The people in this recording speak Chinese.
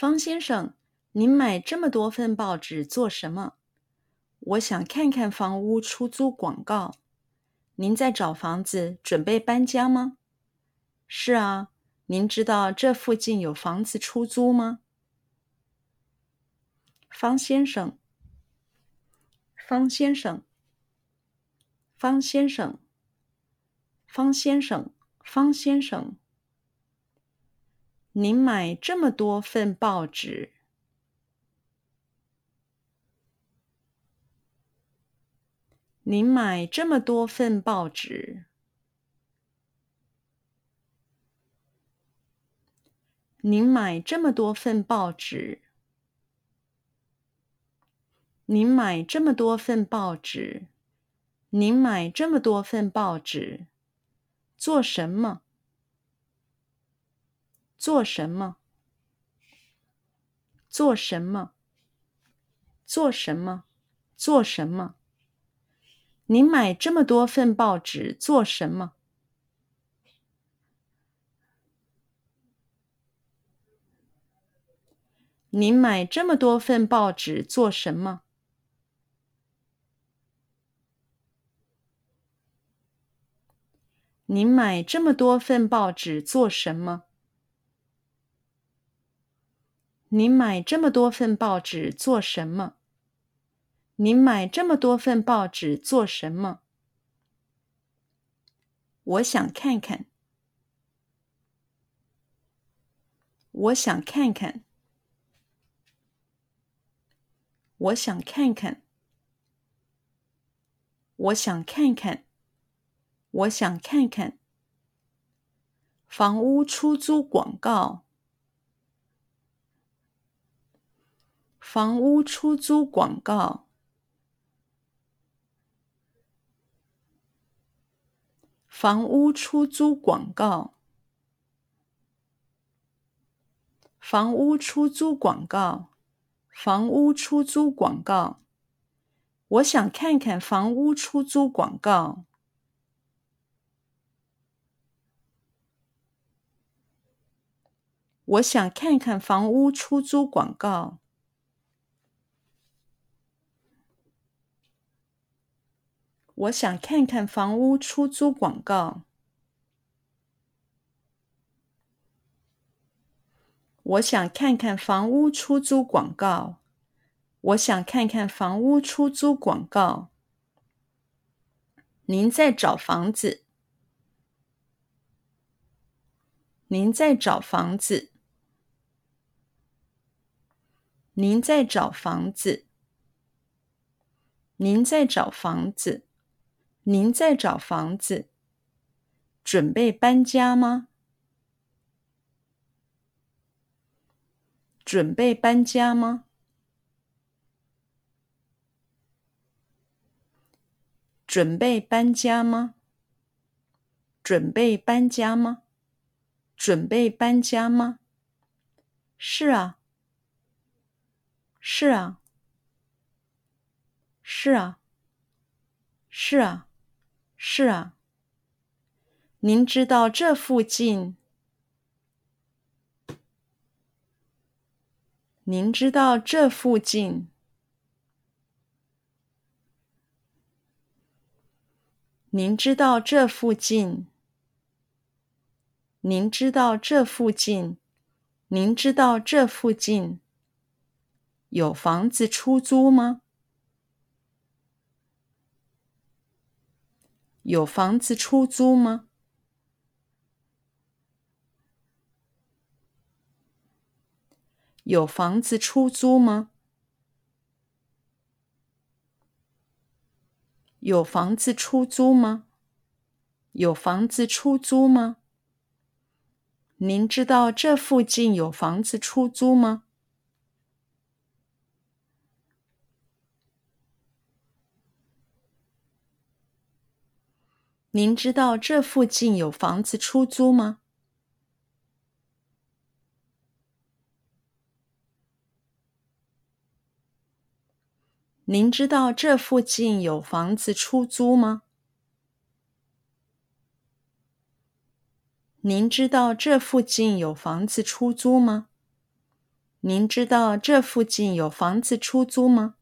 方先生，您买这么多份报纸做什么？我想看看房屋出租广告。您在找房子，准备搬家吗？是啊，您知道这附近有房子出租吗？方先生，方先生，方先生，方先生，方先生。您买这么多份报纸。您买这么多份报纸。您买这么多份报纸。您买这么多份报纸。您买这么多份报纸。做什么？做什么？做什么？做什么？做什么？您买这么多份报纸做什么？您买这么多份报纸做什么？您买这么多份报纸做什么？您买这么多份报纸做什么？您买这么多份报纸做什么？我想看看。我想看看。我想看看。我想看看。我想看看。房屋出租广告。房屋出租广告。房屋出租广告。房屋出租广告。房屋出租广告。我想看看房屋出租广告。我想看看房屋出租广告。我想看看房屋出租广告。我想看看房屋出租广告。我想看看房屋出租广告。您在找房子？您在找房子？您在找房子？您在找房子？您在找房子？准备搬家吗？准备搬家吗？准备搬家吗？准备搬家吗？准备搬家吗？是啊，是啊，是啊，是啊。是啊，您知道这附近？您知道这附近？您知道这附近？您知道这附近？您知道这附近有房子出租吗？有房子出租吗？有房子出租吗？有房子出租吗？有房子出租吗？您知道这附近有房子出租吗？您知道这附近有房子出租吗？您知道这附近有房子出租吗？您知道这附近有房子出租吗？您知道这附近有房子出租吗？